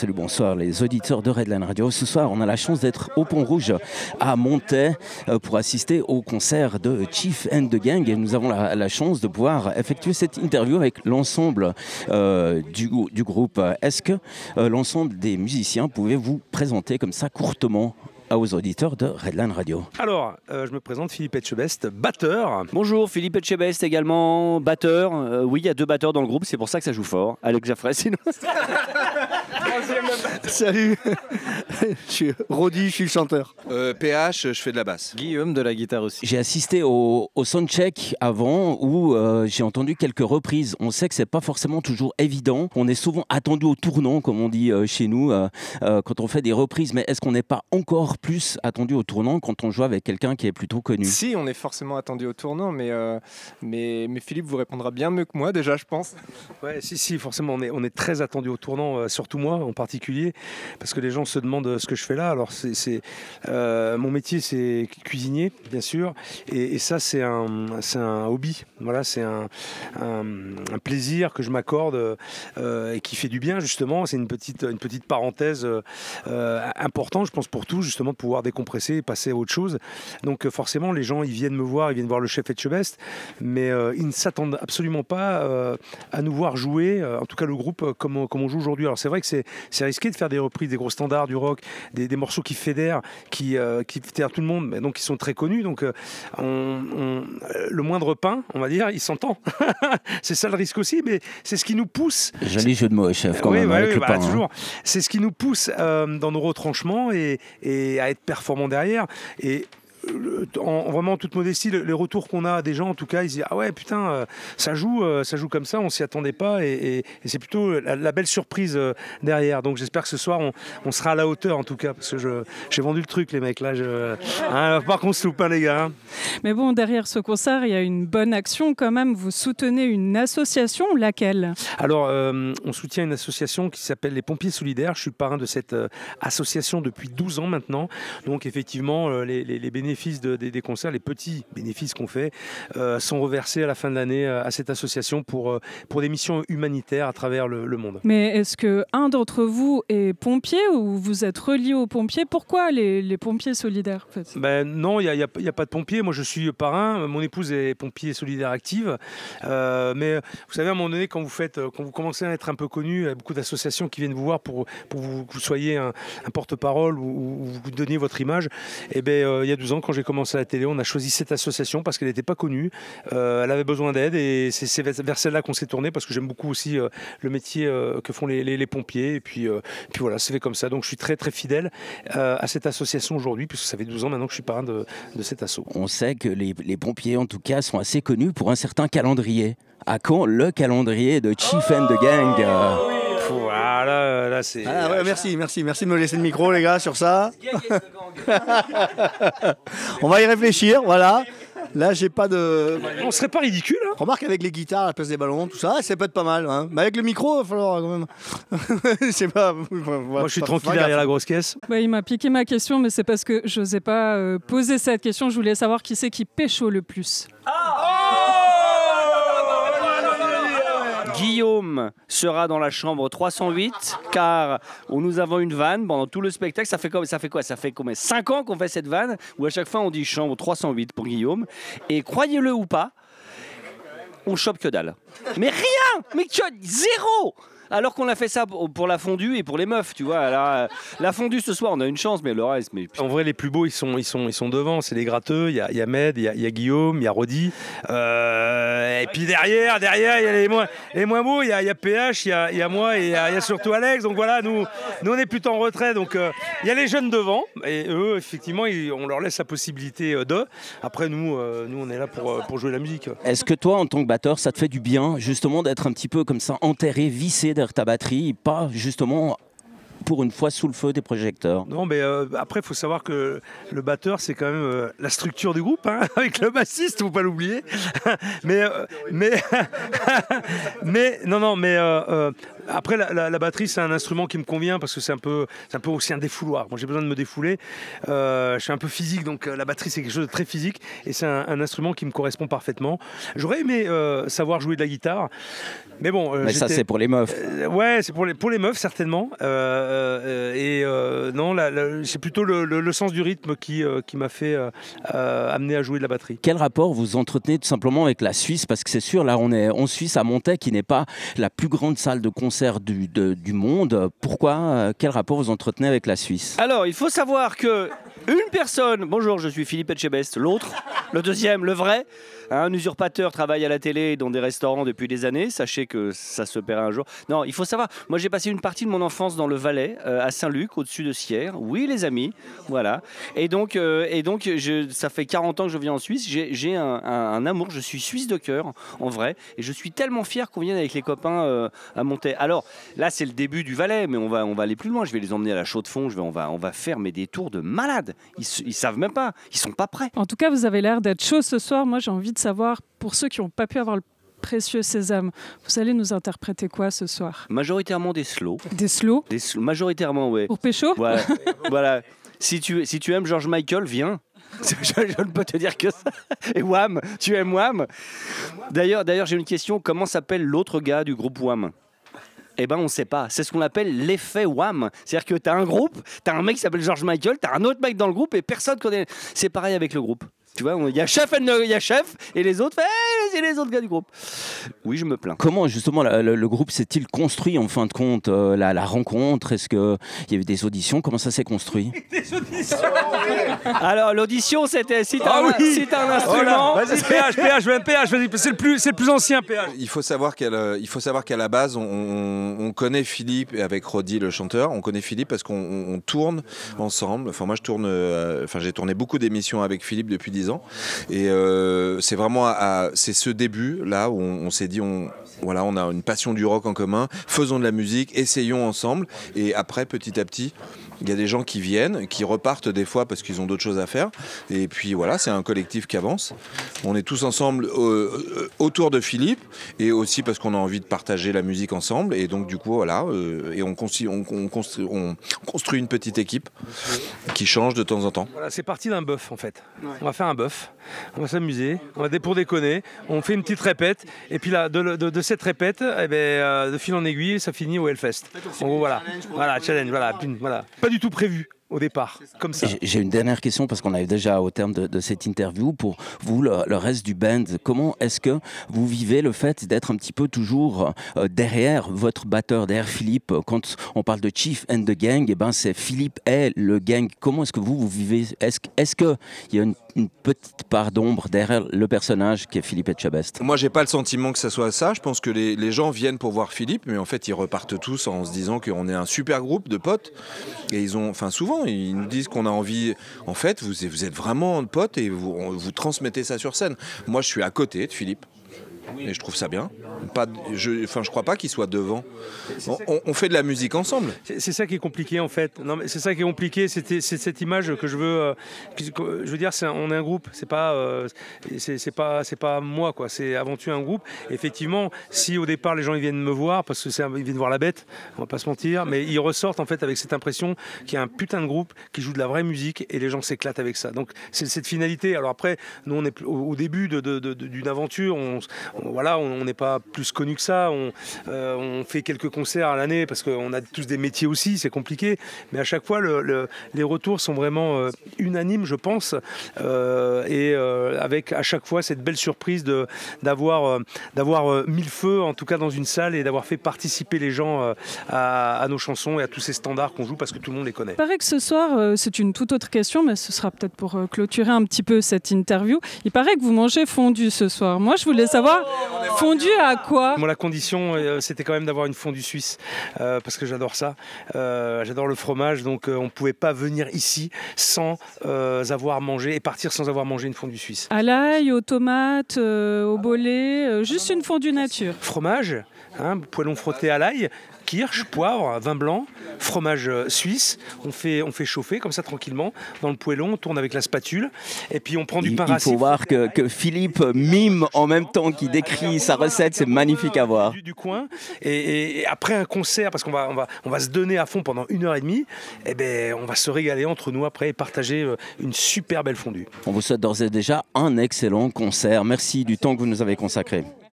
Salut, bonsoir les auditeurs de Redline Radio. Ce soir, on a la chance d'être au Pont Rouge à Montaix euh, pour assister au concert de Chief and the Gang. Et nous avons la, chance de pouvoir effectuer cette interview avec l'ensemble euh, du, groupe. Est-ce que euh, l'ensemble des musiciens pouvaient vous présenter comme ça courtement aux auditeurs de Redline Radio. Alors, euh, je me présente Philippe Etchebest, batteur. Bonjour, Philippe Etchebest également, batteur. Euh, oui, il y a deux batteurs dans le groupe, c'est pour ça que ça joue fort. Alex Jaffray, sinon. Salut, je suis Rodi, je suis le chanteur. PH, euh, je fais de la basse. Guillaume de la guitare aussi. J'ai assisté au, au soundcheck avant où j'ai entendu quelques reprises. On sait que c'est pas forcément toujours évident. On est souvent attendu au tournant, comme on dit chez nous, quand on fait des reprises. Mais est-ce qu'on n'est pas encore plus attendu au tournant quand on joue avec quelqu'un qui est plutôt connu Si, on est forcément attendu au tournant, mais, euh, mais, mais, Philippe vous répondra bien mieux que moi déjà, je pense. Ouais, si, si, forcément, on est, on est très attendu au tournant, euh, surtout moi en particulier, parce que les gens se demandent euh, ce que je fais là. Alors, c'est, mon métier, c'est cuisinier, bien sûr, et, ça, c'est un, un hobby. Voilà, c'est un, un, plaisir que je m'accorde et qui fait du bien, justement. C'est une petite, une petite parenthèse importante, je pense, pour tout, justement de pouvoir décompresser et passer à autre chose. Donc euh, forcément, les gens, ils viennent me voir, ils viennent voir le chef Etchebest, mais euh, ils ne s'attendent absolument pas euh, à nous voir jouer, en tout cas le groupe, comme, on, comme on joue aujourd'hui. Alors c'est vrai que c'est, risqué de faire des reprises, des gros standards du rock, des, des morceaux qui fédèrent, qui, qui fédèrent tout le monde, mais donc ils sont très connus. Donc on, le moindre pain, on va dire, il s'entend. c'est ça le risque aussi, mais c'est ce qui nous pousse. Joli jeu de mots, chef, quand même, avec le bah, pain, hein. toujours. C'est ce qui nous pousse dans nos retranchements et, et à être performant derrière. Et en vraiment toute modestie, les retours qu'on a des gens, en tout cas, ils disent ah ouais putain, euh, ça joue, euh, ça joue comme ça, on s'y attendait pas, et, c'est plutôt la, belle surprise euh, derrière. Donc j'espère que ce soir on, sera à la hauteur en tout cas, parce que j'ai vendu le truc les mecs là. Je, hein, par contre, se loupe pas les gars. Hein. Mais bon, derrière ce concert, il y a une bonne action quand même. Vous soutenez une association, laquelle? Alors, on soutient une association qui s'appelle les Pompiers Solidaires. Je suis parrain de cette association depuis 12 ans maintenant. Donc effectivement, les, les bénéfices bénéfices des, concerts, les petits bénéfices qu'on fait, euh, sont reversés à la fin de l'année euh, à cette association pour, euh, pour des missions humanitaires à travers le, monde. Mais est-ce que un d'entre vous est pompier ou vous êtes relié aux pompiers? Pourquoi les, pompiers solidaires ben, Non, il n'y a, a, pas de pompiers. Moi, je suis parrain. Mon épouse est pompier solidaire active. mais vous savez, à un moment donné, quand vous, faites, quand vous commencez à être un peu connu, il y a beaucoup d'associations qui viennent vous voir pour, pour que vous soyez un, porte-parole ou, vous donniez votre image. Et eh ben, il y a 12 ans, quand j'ai commencé à la télé, on a choisi cette association parce qu'elle n'était pas connue. Euh, elle avait besoin d'aide et c'est vers celle-là qu'on s'est tourné parce que j'aime beaucoup aussi euh, le métier euh, que font les, pompiers. Et puis, puis voilà, c'est fait comme ça. Donc je suis très très fidèle à cette association aujourd'hui puisque ça fait 12 ans maintenant que je suis parrain de, de cet assaut. On sait que les, pompiers en tout cas sont assez connus pour un certain calendrier. À quand le calendrier de Chief and the Gang? Voilà, là c'est. Ah, merci, merci, merci de me laisser le micro, les gars, sur ça. On va y réfléchir, voilà. Là, j'ai pas de. On serait pas ridicule. Hein Remarque avec les guitares, la place des ballons, tout ça, ça peut être pas mal. Hein. Mais avec le micro, il va falloir quand même. je pas. Moi, je suis tranquille derrière la grosse caisse. Bah, il m'a piqué ma question, mais c'est parce que je n'osais pas euh, poser cette question. Je voulais savoir qui c'est qui pécho le plus. Ah Guillaume sera dans la chambre 308 car nous avons une vanne pendant tout le spectacle. Ça fait, Ça fait quoi? Ça fait combien 5 ans qu'on fait cette vanne où à chaque fois on dit chambre 308 pour Guillaume. Et croyez-le ou pas, on chope que dalle. Mais rien Mais que zéro alors qu'on a fait ça pour la fondue et pour les meufs, tu vois. Euh, la fondue ce soir, on a une chance, mais le reste. Mais... En vrai, les plus beaux, ils sont, ils sont, ils sont devant. C'est les gratteux. Il y a, y a, Med, il y a, Guillaume, il y a Rodi. Euh, et puis derrière, derrière, il y a les moins, les moins beaux. Il y a, PH, il y a, moi et il y, a, surtout Alex. Donc voilà, nous, nous on est plutôt en retrait. Donc euh, il y a les jeunes devant. Et eux, effectivement, on leur laisse la possibilité de. Après, nous, nous on est là pour, pour jouer la musique. Est-ce que toi, en tant que batteur, ça te fait du bien, justement, d'être un petit peu comme ça enterré, vissé ta batterie, pas justement pour une fois sous le feu des projecteurs Non, mais euh, après, il faut savoir que le batteur, c'est quand même euh, la structure du groupe, hein, avec le bassiste, faut pas l'oublier. mais, euh, mais, mais, non, non, mais après, la, la- la batterie, c'est un instrument qui me convient parce que c'est un peu, c'est un peu aussi un défouloir. Moi, j'ai besoin de me défouler. Euh, je suis un peu physique, donc euh, la batterie, c'est quelque chose de très physique et c'est un, un instrument qui me correspond parfaitement. J'aurais aimé euh, savoir jouer de la guitare, mais bon. euh, Mais ça, j'étais- c'est pour les meufs. ouais, c'est pour les, pour les meufs certainement. Et non, c'est plutôt le, le- le sens du rythme qui, qui m'a fait amener à jouer de la batterie. Quel rapport vous entretenez tout simplement avec la Suisse? Parce que c'est sûr, là, on est en Suisse, à Montaix, qui n'est pas la plus grande salle de concert du, du monde. Pourquoi euh, Quel rapport vous entretenez avec la Suisse? Alors, il faut savoir que une personne, bonjour, je suis Philippe Etchebest, l'autre, le deuxième, le vrai, un usurpateur travaille à la télé dans des restaurants depuis des années, sachez que ça se paiera un jour. Non, il faut savoir, moi j'ai passé une partie de mon enfance dans le Valais, euh, à Saint-Luc, au-dessus de Sierre, oui les amis, voilà. Et donc, euh, et donc ça fait 40 ans que je viens en Suisse, j'ai un, amour, je suis suisse de cœur, en vrai, et je suis tellement fier qu'on vienne avec les copains euh, à Montaix. Alors, là c'est le début du Valais, mais on va, on va aller plus loin, je vais les emmener à la chaux de fond, je vais, on, va, on va faire mais des tours de malades. Ils, ils savent même pas, ils sont pas prêts. En tout cas, vous avez l'air d'être chaud ce soir. Moi, j'ai envie de savoir, pour ceux qui n'ont pas pu avoir le précieux sésame, vous allez nous interpréter quoi ce soir? Majoritairement des slow, Des slows des slow- majoritairement ouais. pour pécho? Voilà, voilà. Si tu, si tu aimes George Michael, viens. Je, je ne peux te dire que ça. Et Wham, tu aimes Wham? D'ailleurs, d'ailleurs, j'ai une question. Comment s'appelle l'autre gars du groupe Wham? Eh ben, on sait pas. C'est ce qu'on appelle l'effet Wham. C'est-à-dire que tu as un groupe, tu as un mec qui s'appelle George Michael, tu as un autre mec dans le groupe et personne connaît. C'est pareil avec le groupe. Tu vois, il y a chef, il y a chef et les autres, hey, c'est les autres gars du groupe. Oui, je me plains. Comment justement la- le, le groupe s'est-il construit en fin de compte euh, la, la rencontre? Est-ce qu'il y a eu des auditions? Comment ça s'est construit? Alors, l'audition, c'était si t'as Ah un, oui si un instrument. Vas-y, un péage, vas-y, c'est le plus, c'est le plus ancien péage. Il faut savoir qu'à la- il faut savoir qu'à la base, on, on- on connaît Philippe et avec Roddy le chanteur. On connaît Philippe parce qu'on on- on tourne ensemble. Enfin, moi, je tourne. euh, Enfin, j'ai tourné beaucoup d'émissions avec Philippe depuis 10 ans. Et euh, c'est vraiment à, à- c'est ce début là où on, s'est dit, on a une passion du rock en commun. Faisons de la musique, essayons ensemble. Et après, petit à petit. Il y a des gens qui viennent, qui repartent des fois parce qu'ils ont d'autres choses à faire. Et puis voilà, c'est un collectif qui avance. On est tous ensemble euh, euh, autour de Philippe et aussi parce qu'on a envie de partager la musique ensemble. Et donc du coup, voilà, euh, et on, construit, on, on construit, on construit une petite équipe qui change de temps en temps. Voilà, c'est parti d'un bœuf en fait. On va faire un bœuf, on va s'amuser, on va dé pour déconner, on fait une petite répète, et puis là, de, de- de cette répète, eh ben, euh, de fil en aiguille, ça finit au Hellfest. En gros, voilà, voilà, challenge, voilà, voilà. Pas du tout prévu au départ, comme ça. J'ai- une dernière question parce qu'on arrive déjà au terme de, de cette interview. Pour vous, le, le reste du band, comment est-ce que vous vivez le fait d'être un petit peu toujours euh, derrière votre batteur, derrière Philippe? Quand on parle de Chief and the Gang, eh ben c'est Philippe est le gang. Comment est-ce que vous, vous vivez? Est-ce est qu'il y a une, une petite part d'ombre derrière le personnage qui est Philippe Etchebest? Moi, j'ai pas le sentiment que ça soit ça. Je pense que les, les gens viennent pour voir Philippe, mais en fait, ils repartent tous en se disant qu'on est un super groupe de potes. Et ils ont, enfin, souvent, ils nous disent qu'on a envie. En fait, vous, êtes vraiment potes et vous, vous transmettez ça sur scène. Moi, je suis à côté de Philippe. Et je trouve ça bien. Pas, je, enfin, je crois pas qu'il soit devant. On, on- on fait de la musique ensemble. C'est ça qui est compliqué en fait. Non, mais c'est ça qui est compliqué. C'était c'est cette image que je veux. euh, que- que- je veux dire, un- on est un groupe. C'est pas, euh, c'est pas, c'est pas moi quoi. C'est avant tout un groupe. Effectivement, si au départ les gens ils viennent me voir parce que c'est ils viennent voir la bête, on va pas se mentir, mais ils ressortent en fait avec cette impression qu'il y a un putain de groupe qui joue de la vraie musique et les gens s'éclatent avec ça. Donc c'est cette finalité. Alors après, nous on est au, au début de- de- de- d'une aventure. On, on- voilà, on n'est pas plus connu que ça. On, euh, on fait quelques concerts à l'année parce qu'on a tous des métiers aussi, c'est compliqué. Mais à chaque fois, le- le- les retours sont vraiment euh, unanimes, je pense. Euh, et avec à chaque fois cette belle surprise d'avoir d'avoir mis le feu, en tout cas dans une salle, et d'avoir fait participer les gens à, à nos chansons et à tous ces standards qu'on joue parce que tout le monde les connaît. Il paraît que ce soir, c'est une toute autre question, mais ce sera peut-être pour clôturer un petit peu cette interview. Il paraît que vous mangez fondu ce soir. Moi, je voulais savoir, fondu à quoi Moi, la condition, euh, c'était quand même d'avoir une fondue suisse, euh, parce que j'adore ça. Euh, j'adore le fromage, donc euh, on ne pouvait pas venir ici sans euh, avoir mangé et partir sans avoir mangé une fondue suisse. À l'ail, aux tomates, euh, au bolet, euh, juste une fondue nature. Fromage, hein, poêlon frotté à l'ail, kirsch, poivre, vin blanc, fromage euh, suisse. On fait, on fait chauffer comme ça tranquillement dans le poêlon. On tourne avec la spatule et puis on prend du Il, pain il rassis. faut voir que, que Philippe mime en même temps qu'il décrit sa recette, c'est magnifique à voir. Du, du coin et, après un concert parce qu'on va, on va, on va se donner à fond pendant une heure et demie. Et ben, on va se régaler entre nous après et partager euh, une super belle fondue. On vous souhaite d'ores et déjà un excellent concert. Merci du temps que vous nous avez consacré.